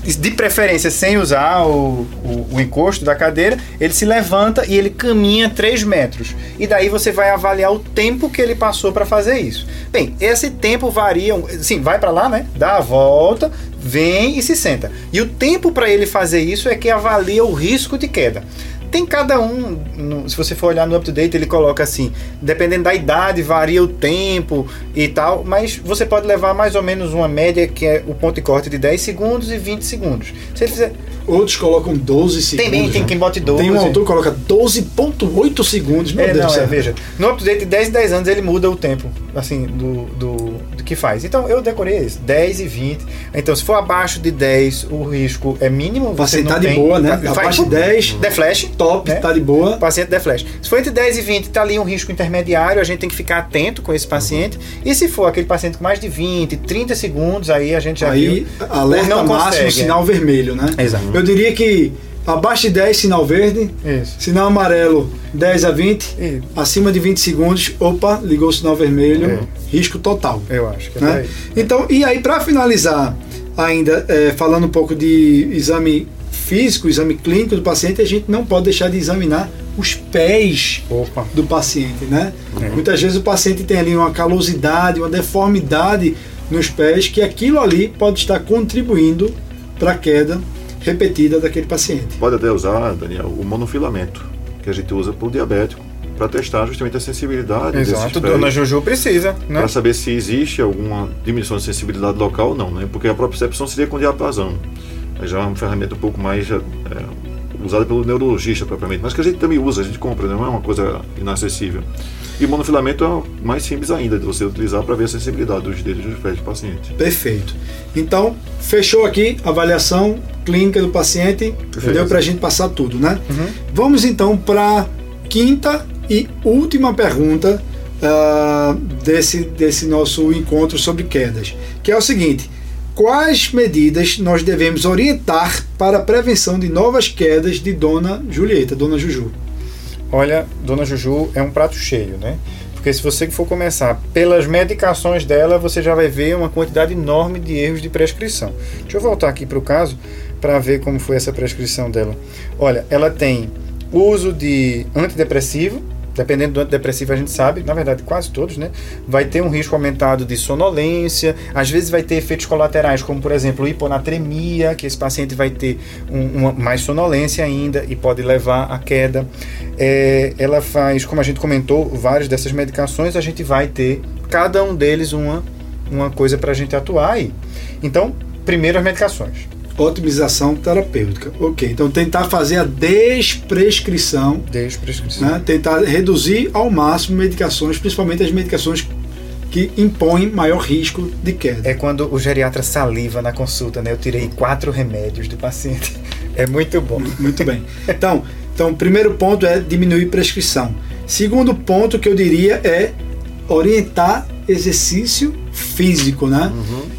de preferência sem usar o, o, o encosto da cadeira, ele se levanta e ele caminha 3 metros. E daí você vai avaliar o tempo que ele passou para fazer isso. Bem, esse tempo varia, sim, vai para lá, né? Dá a volta, vem e se senta. E o tempo para ele fazer isso é que avalia o risco de queda. Tem cada um, no- se você for olhar no up-to-date, ele coloca assim, dependendo da idade, varia o tempo e tal, mas você pode levar mais ou menos uma média que é o ponto de corte de 10 segundos e 20 segundos. Se ele fizer. Outros colocam 12 segundos. Tem, tem né? quem bote 12. Tem um autor que coloca 12,8 segundos. Meu É, Deus não, do é, céu. veja. No up-to-date de 10 e 10 anos ele muda o tempo, assim, do, do, do que faz. Então eu decorei isso, 10 e 20. Então se for abaixo de 10, o risco é mínimo. Não tá de boa, né? Faz- Abaixo de 10, The Flash. Top, né? tá de boa. O paciente der flash. Se for entre 10 e 20, está ali um risco intermediário, a gente tem que ficar atento com esse paciente. E se for aquele paciente com mais de 20, 30 segundos, aí a gente já Aí, viu. alerta não máximo, consegue, sinal vermelho, né? Exato. Eu diria que Abaixo de 10, sinal verde. Isso. Sinal amarelo, 10 a 20. E Acima de 20 segundos, opa, ligou o sinal vermelho, É. risco total. eu acho que é né? Então, e aí para finalizar, ainda é, falando um pouco de exame físico, exame clínico do paciente, a gente não pode deixar de examinar os pés Opa. do paciente, né? É. Muitas vezes o paciente tem ali uma calosidade, uma deformidade nos pés, que aquilo ali pode estar contribuindo para a queda repetida daquele paciente. Pode até usar, Daniel, o monofilamento, que a gente usa para o diabético, para testar justamente a sensibilidade desses Exato, pés. dona Juju precisa, né? Para saber se existe alguma diminuição de sensibilidade local ou não, né? Porque a propriocepção seria com diapasão. Aí Já é uma ferramenta um pouco mais é, usada pelo neurologista propriamente, mas que a gente também usa, a gente compra, não é uma coisa inacessível. E monofilamento é mais simples ainda de você utilizar para ver a sensibilidade dos dedos dos pés do paciente. Perfeito. Então, fechou aqui a avaliação clínica do paciente. Perfeito. Deu para a gente passar tudo, né? Uhum. Vamos então para quinta e última pergunta ah, desse, desse nosso encontro sobre quedas, que é o seguinte: quais medidas nós devemos orientar para a prevenção de novas quedas de Dona Julieta, Dona Juju? Olha, Dona Juju é um prato cheio, né? Porque se você for começar pelas medicações dela, você já vai ver uma quantidade enorme de erros de prescrição. Deixa eu voltar aqui para o caso para ver como foi essa prescrição dela. Olha, ela tem uso de antidepressivo, dependendo do antidepressivo a gente sabe, na verdade quase todos, né? Vai ter um risco aumentado de sonolência, às vezes vai ter efeitos colaterais, como por exemplo hiponatremia, que esse paciente vai ter um- uma, mais sonolência ainda e pode levar à queda. É, ela faz, como a gente comentou, várias dessas medicações, a gente vai ter cada um deles uma, uma coisa para a gente atuar aí. Então, primeiro as medicações. Otimização terapêutica. Ok, então tentar fazer a desprescrição Desde prescrição. né? tentar reduzir ao máximo medicações, principalmente as medicações que impõem maior risco de queda. É quando o geriatra saliva na consulta, né? Eu tirei quatro remédios do paciente. É muito bom. Muito bem. Então, então, primeiro ponto é diminuir prescrição. Segundo ponto que eu diria é orientar exercício físico, né?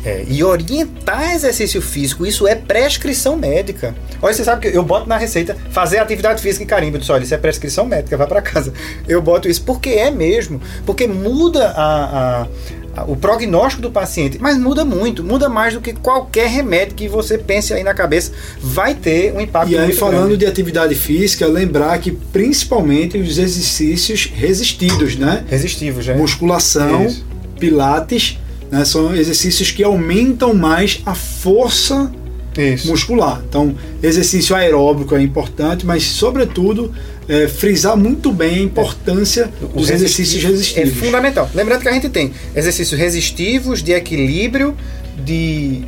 É, e orientar exercício físico, isso é prescrição médica. Olha, você sabe que eu boto na receita fazer atividade física e carimbo. Eu disse, olha, isso é prescrição médica, vai para casa. Eu boto isso porque é mesmo. Porque muda a- a- o prognóstico do paciente, mas muda muito, muda mais do que qualquer remédio que você pense aí na cabeça, vai ter um impacto E aí, falando grande. de atividade física, lembrar que principalmente os exercícios resistidos, né? Resistivos, né? Musculação, Isso. Pilates, né? são exercícios que aumentam mais a força Isso. muscular. Então, exercício aeróbico é importante, mas, sobretudo, é, frisar muito bem a importância O dos exercícios resistivo resistivos. É fundamental. Lembrando que a gente tem exercícios resistivos, de equilíbrio, de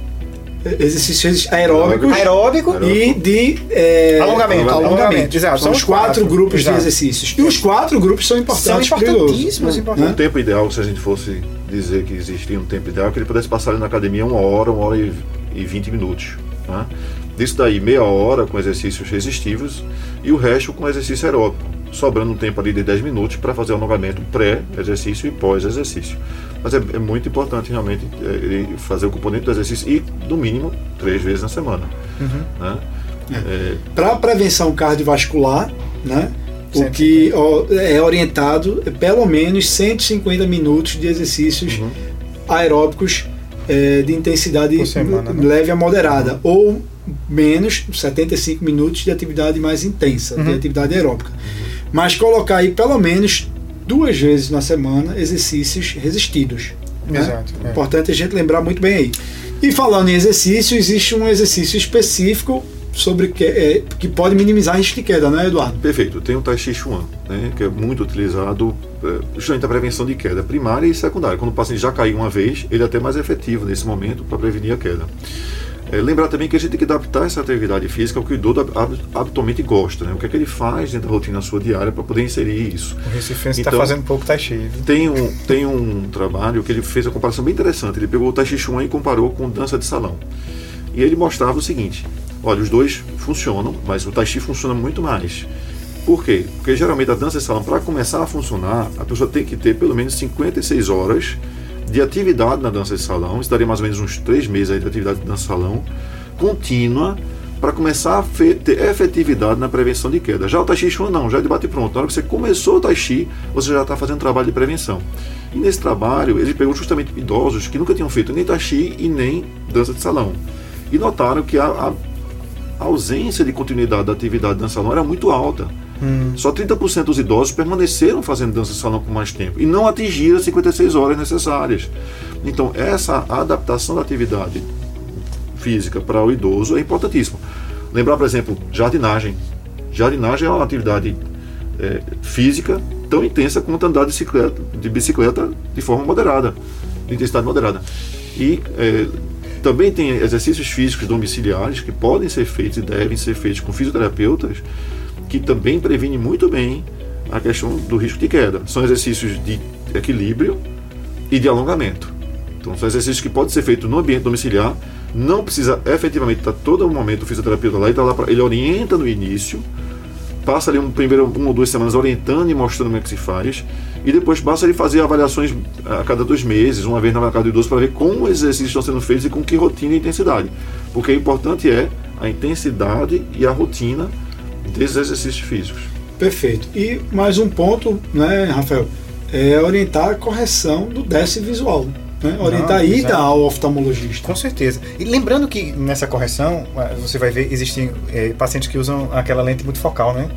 Exercícios aeróbicos aeróbico e de é, Alongamento, alongamento, exato. São São os quatro quatro, grupos exato. de exercícios. E os quatro grupos são são importantes. para o idoso. importantíssimos. Né? importantes. O tempo ideal, se a gente fosse dizer que existia um tempo ideal, é que ele pudesse passar ali na academia uma hora, uma hora e, e 20 minutos. Né? Disso daí, meia hora com exercícios resistivos e o resto com exercício aeróbico, sobrando um tempo ali de 10 minutos para fazer o alongamento pré-exercício e pós-exercício. Mas é, é muito importante realmente é, fazer o componente do exercício e, no mínimo, três vezes na semana. Né? É, Para prevenção cardiovascular, né? O 150. que ó, é orientado é pelo menos 150 minutos de exercícios Uhum. aeróbicos é, de intensidade semana, né? leve a moderada, ou menos 75 minutos de atividade mais intensa, de Uhum. atividade aeróbica. Mas colocar aí pelo menos duas vezes na semana exercícios resistidos. né? Exato, é. Importante a gente lembrar muito bem aí. E falando em exercício, existe um exercício específico sobre que, é, que pode minimizar risco de queda, né, Eduardo? Perfeito. Tem o Tai Chi Chuan, né, que é muito utilizado é, justamente a prevenção de queda primária e secundária. Quando o paciente já caiu uma vez, ele é até mais efetivo nesse momento para prevenir a queda. É, lembrar também que a gente tem que adaptar essa atividade física ao que o idoso hab- habitualmente gosta, né? o que é que ele faz dentro da rotina sua diária para poder inserir isso. O Recifense está Então- fazendo pouco tai chi. Tem um, tem um trabalho que ele fez uma comparação bem interessante. Ele pegou o Tai Chi Chuan e comparou com dança de salão. E ele mostrava o seguinte: olha, os dois funcionam, mas o Tai Chi funciona muito mais. Por quê? Porque geralmente a dança de salão, para começar a funcionar, a pessoa tem que ter pelo menos 56 horas de atividade na dança de salão. Isso daria mais ou menos uns três meses aí de atividade de dança de salão contínua para começar a ter efetividade na prevenção de queda. Já o Tai Chi Chuan não, já é de bate pronto. Na hora que você começou o Tai Chi, você já está fazendo trabalho de prevenção. E nesse trabalho, ele pegou justamente idosos que nunca tinham feito nem Tai Chi e nem dança de salão. E notaram que a- a ausência de continuidade da atividade de dança de salão era muito alta. Só 30% dos idosos permaneceram fazendo dança de salão por mais tempo e não atingiram as 56 horas necessárias. Então, essa adaptação da atividade física para o idoso é importantíssimo. Lembrar, por exemplo, jardinagem. Jardinagem é uma atividade é, física tão intensa quanto andar de bicicleta, de bicicleta de forma moderada, de intensidade moderada. E é, também tem exercícios físicos domiciliares que podem ser feitos e devem ser feitos com fisioterapeutas, que também previne muito bem a questão do risco de queda. São exercícios de equilíbrio e de alongamento. Então, são exercícios que podem ser feitos no ambiente domiciliar. Não precisa efetivamente estar todo momento o fisioterapeuta lá, ele, tá lá pra, ele orienta no início, passa ali um primeiro uma ou duas semanas orientando e mostrando como é que se faz, e depois basta ele fazer avaliações a cada dois meses, uma vez na casa do idoso, para ver como os exercícios estão sendo feitos e com que rotina e intensidade. Porque o importante é a intensidade e a rotina desses exercícios físicos. Perfeito. E mais um ponto, né, Rafael, é orientar a correção do déficit visual. Né? Orientar a ida ao oftalmologista. Com certeza. E lembrando que nessa correção, eh, você vai ver, existem eh, pacientes que usam aquela lente multifocal, né?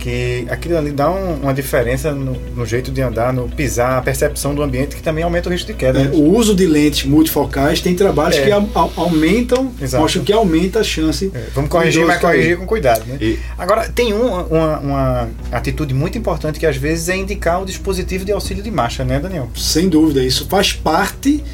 Que aquilo ali dá um- uma diferença no, no jeito de andar, no pisar, a percepção do ambiente, que também aumenta o risco de queda. É, né? o uso de lentes multifocais tem trabalhos É. que a- a- aumentam, Exato. mostram que aumenta a chance. É, Vamos corrigir, mas corrigir com cuidado, né? E- Agora, tem um- uma, uma atitude muito importante que às vezes é indicar o dispositivo de auxílio de marcha, né, Daniel? Sem dúvida, isso faz parte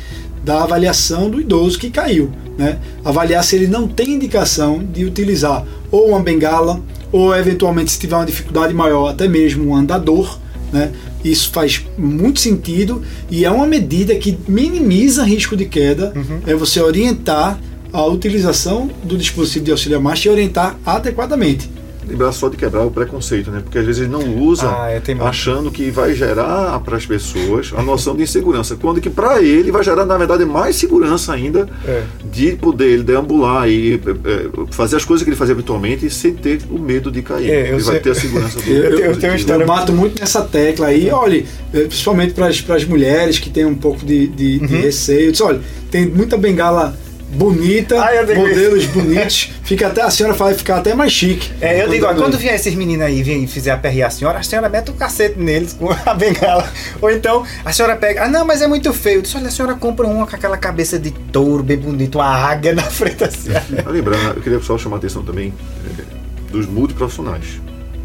da avaliação do idoso que caiu. Né? Avaliar se ele não tem indicação de utilizar ou uma bengala, ou eventualmente, se tiver uma dificuldade maior, até mesmo um andador. Né? Isso faz muito sentido e é uma medida que minimiza risco de queda. É você orientar a utilização do dispositivo de auxílio à marcha e orientar adequadamente. Lembrar só de quebrar o preconceito, né? Porque às vezes ele não usa Ah, é, achando que vai gerar para as pessoas a noção de insegurança, quando que para ele vai gerar na verdade mais segurança ainda É. de poder ele deambular e é, é, fazer as coisas que ele fazia habitualmente sem ter o medo de cair. É, ele vai sei- ter a segurança do Eu, eu- tenho- uma história- eu bato muito nessa tecla aí, olha, eh, principalmente para as mulheres que têm um pouco de, de- de receio. Olha, tem muita bengala bonita, Ah, modelos bonitos, fica até, a senhora vai ficar até mais chique. É, eu digo, ó, quando vier esses meninos aí e fizer aperrear a senhora, a senhora mete o cacete neles com a bengala. Ou então a senhora pega, ah não, mas é muito feio. Eu disse, olha, a senhora compra uma com aquela cabeça de touro bem bonito, uma águia na frente assim. Ah, Lembrando, eu queria só chamar a atenção também é, dos multiprofissionais.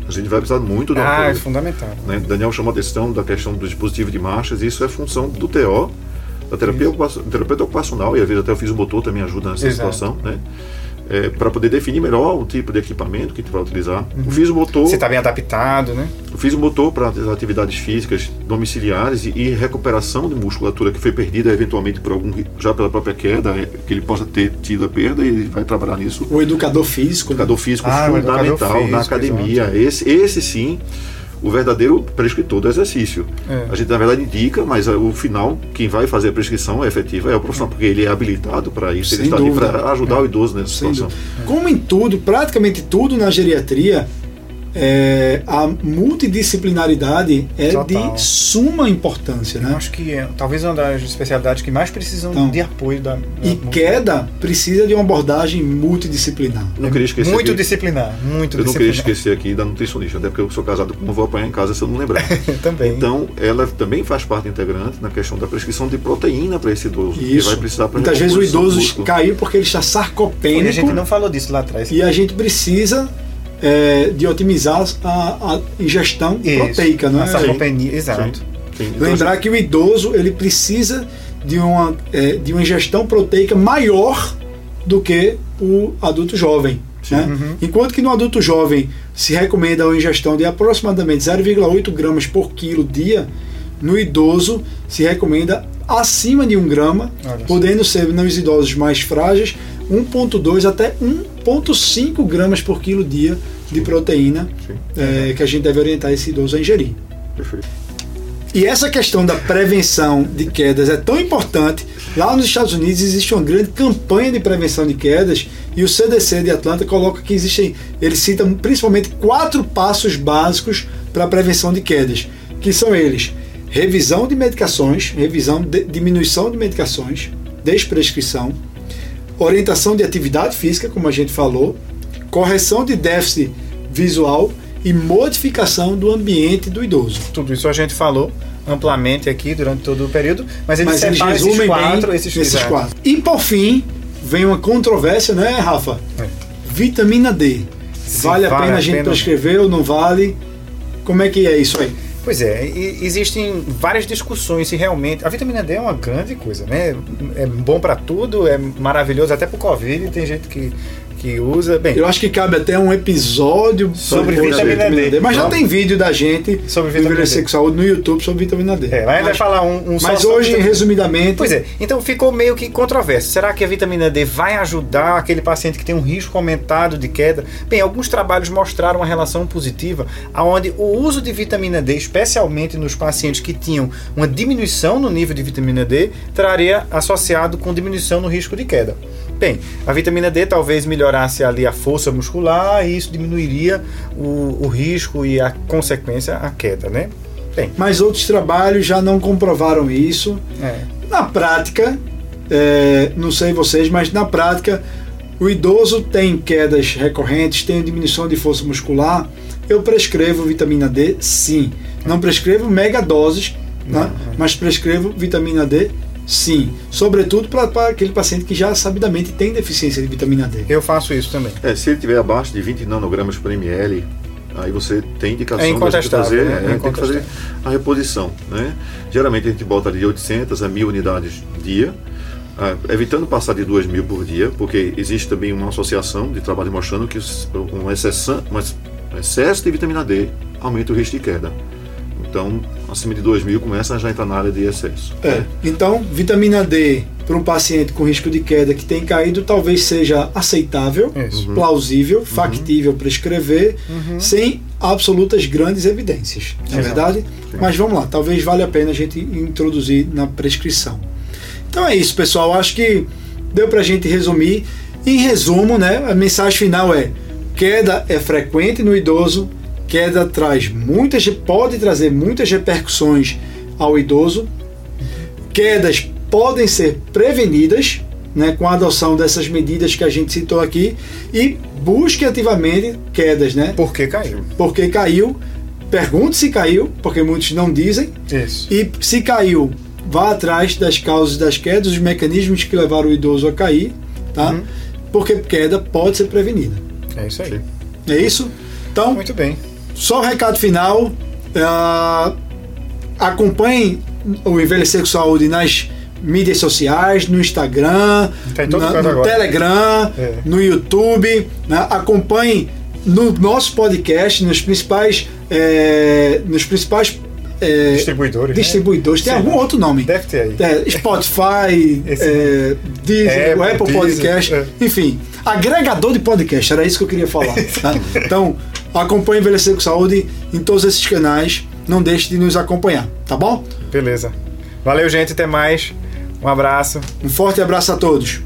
A gente vai precisar muito do Ah, é apoio. fundamental. né? Daniel chamou a atenção da questão do dispositivo de marchas, e isso é função do TO, da terapia ocupacional, terapeuta ocupacional, e às vezes até o fisiomotor também ajuda nessa Exato. situação, né? para poder definir melhor o tipo de equipamento que a gente vai utilizar. O fisiomotor, Você tá bem adaptado, né? o fisiomotor para as atividades físicas domiciliares e, e recuperação de musculatura que foi perdida eventualmente por algum já pela própria queda, é, que ele possa ter tido a perda e ele vai trabalhar nisso. O educador físico, O educador físico Ah, o educador fundamental físico, na academia. Esse, esse sim, o verdadeiro prescritor do exercício. É. A gente, na verdade, indica, mas uh, o final, quem vai fazer a prescrição efetiva é o profissional, porque ele é habilitado para isso, ele Sem está ali dúvida. para ajudar o idoso nessa Sem situação. Como em tudo, praticamente tudo na geriatria, é, a multidisciplinaridade é Total. de suma importância. Eu Né? acho que é talvez uma das especialidades que mais precisam Então, de apoio da. E da- queda precisa de uma abordagem multidisciplinar. Não queria esquecer Muito aqui- disciplinar, muito Eu não queria disciplinar. esquecer aqui da nutricionista, até porque eu sou casado, não vou apanhar em casa se eu não lembrar. Também. Então, ela também faz parte integrante na questão da prescrição de proteína para esse idoso. que Isso. vai precisar pra Muitas vezes o idoso caiu porque ele está E sarcopênico a gente não falou disso lá atrás. e a gente precisa é, de otimizar a, a ingestão Isso. proteica, não A é? sarcopenia, exato. Sim. Sim. Então, Lembrar que o idoso ele precisa de uma, é, de uma ingestão proteica maior do que o adulto jovem. Né? Uhum. Enquanto que no adulto jovem se recomenda uma ingestão de aproximadamente 0,8 gramas por quilo dia, no idoso se recomenda acima de 1 grama, podendo ser nos idosos mais frágeis 1,2 até 1,5 gramas por quilo dia de proteína Sim. é, que a gente deve orientar esse idoso a ingerir. Perfeito. E essa questão da prevenção de quedas é tão importante. Lá nos Estados Unidos existe uma grande campanha de prevenção de quedas e o CDC de Atlanta coloca que existem, ele cita principalmente quatro passos básicos para a prevenção de quedas, que são eles: revisão de medicações, revisão de diminuição de medicações, desprescrição, orientação de atividade física, como a gente falou, correção de déficit visual e modificação do ambiente do idoso. Tudo isso a gente falou amplamente aqui durante todo o período, mas eles Mas eles separam esses resumem quatro, esses, esses quatro. E por fim, vem uma controvérsia, né, Rafa? É. Vitamina D. Se vale a vale pena a gente pena prescrever ou não vale? Como é que é isso aí? Pois é, existem várias discussões se realmente. A vitamina D é uma grande coisa, né? É bom pra tudo, é maravilhoso até pro Covid, tem gente que, que usa. Bem, Eu acho que cabe até um episódio Sobre depois da vitamina D. Mas já Vamos. tem vídeo da gente Sobre vitamina Envelhecer D. com Saúde no YouTube sobre vitamina D. é, lá a gente vai mas, falar um, um mas sobre hoje, vitamina D. resumidamente, Pois é, então ficou meio que controverso. Será que a vitamina D vai ajudar aquele paciente que tem um risco aumentado de queda? Bem, alguns trabalhos mostraram uma relação positiva, aonde o uso de vitamina D, especialmente nos pacientes que tinham uma diminuição no nível de vitamina D, traria associado com diminuição no risco de queda. Bem, a vitamina D talvez melhorasse ali a força muscular e isso diminuiria o, o risco e a consequência, a queda, né? Mas outros trabalhos já não comprovaram isso. é. Na prática, é, não sei vocês, mas na prática, o idoso tem quedas recorrentes, tem diminuição de força muscular. Eu prescrevo vitamina D, sim. Não prescrevo megadoses, né? mas prescrevo vitamina D, sim. Sobretudo para aquele paciente que já sabidamente tem deficiência de vitamina D. eu faço isso também. É, se ele tiver abaixo de 20 nanogramas por ml, aí você tem indicação É de fazer, né? É é, tem que fazer a reposição. Né? Geralmente a gente bota de 800 a 1000 unidades dia, ah, evitando passar de 2 mil por dia, porque existe também uma associação de trabalho mostrando que um excesso, um excesso de vitamina D aumenta o risco de queda. Então, acima de 2 mil começa a já entrar na área de excesso. É. Então, vitamina D para um paciente com risco de queda que tem caído talvez seja aceitável. Uhum. plausível, factível prescrever, sem absolutas grandes evidências. Não é verdade? Mas vamos lá, talvez valha a pena a gente introduzir na prescrição. Então é isso, pessoal. Acho que deu para a gente resumir. Em resumo, né, a mensagem final é: queda é frequente no idoso, queda traz muitas, pode trazer muitas repercussões ao idoso. Quedas podem ser prevenidas né, com a adoção dessas medidas que a gente citou aqui e busque ativamente quedas, né? Por que caiu? Porque caiu, pergunte se caiu, porque muitos não dizem, Isso. e se caiu, vá atrás das causas das quedas, os mecanismos que levaram o idoso a cair, tá? Uhum. Porque queda pode ser prevenida. É isso aí. É isso? Então, Muito bem. Só o recado final. ah, acompanhe o Envelhecer com Saúde nas mídias sociais, no Instagram, na- no. Telegram, É. no YouTube. né? Acompanhe no nosso podcast, nos principais, eh, nos principais eh, Distribuidores. né? distribuidores. Tem Sei algum outro nome? Deve ter aí. É, Spotify, é, Apple, Apple Podcast, é. enfim, agregador de podcast, era isso que eu queria falar. tá? Então, acompanhe Envelhecer com Saúde em todos esses canais, não deixe de nos acompanhar, tá bom? Beleza. Valeu, gente. Até mais. Um abraço. Um forte abraço a todos.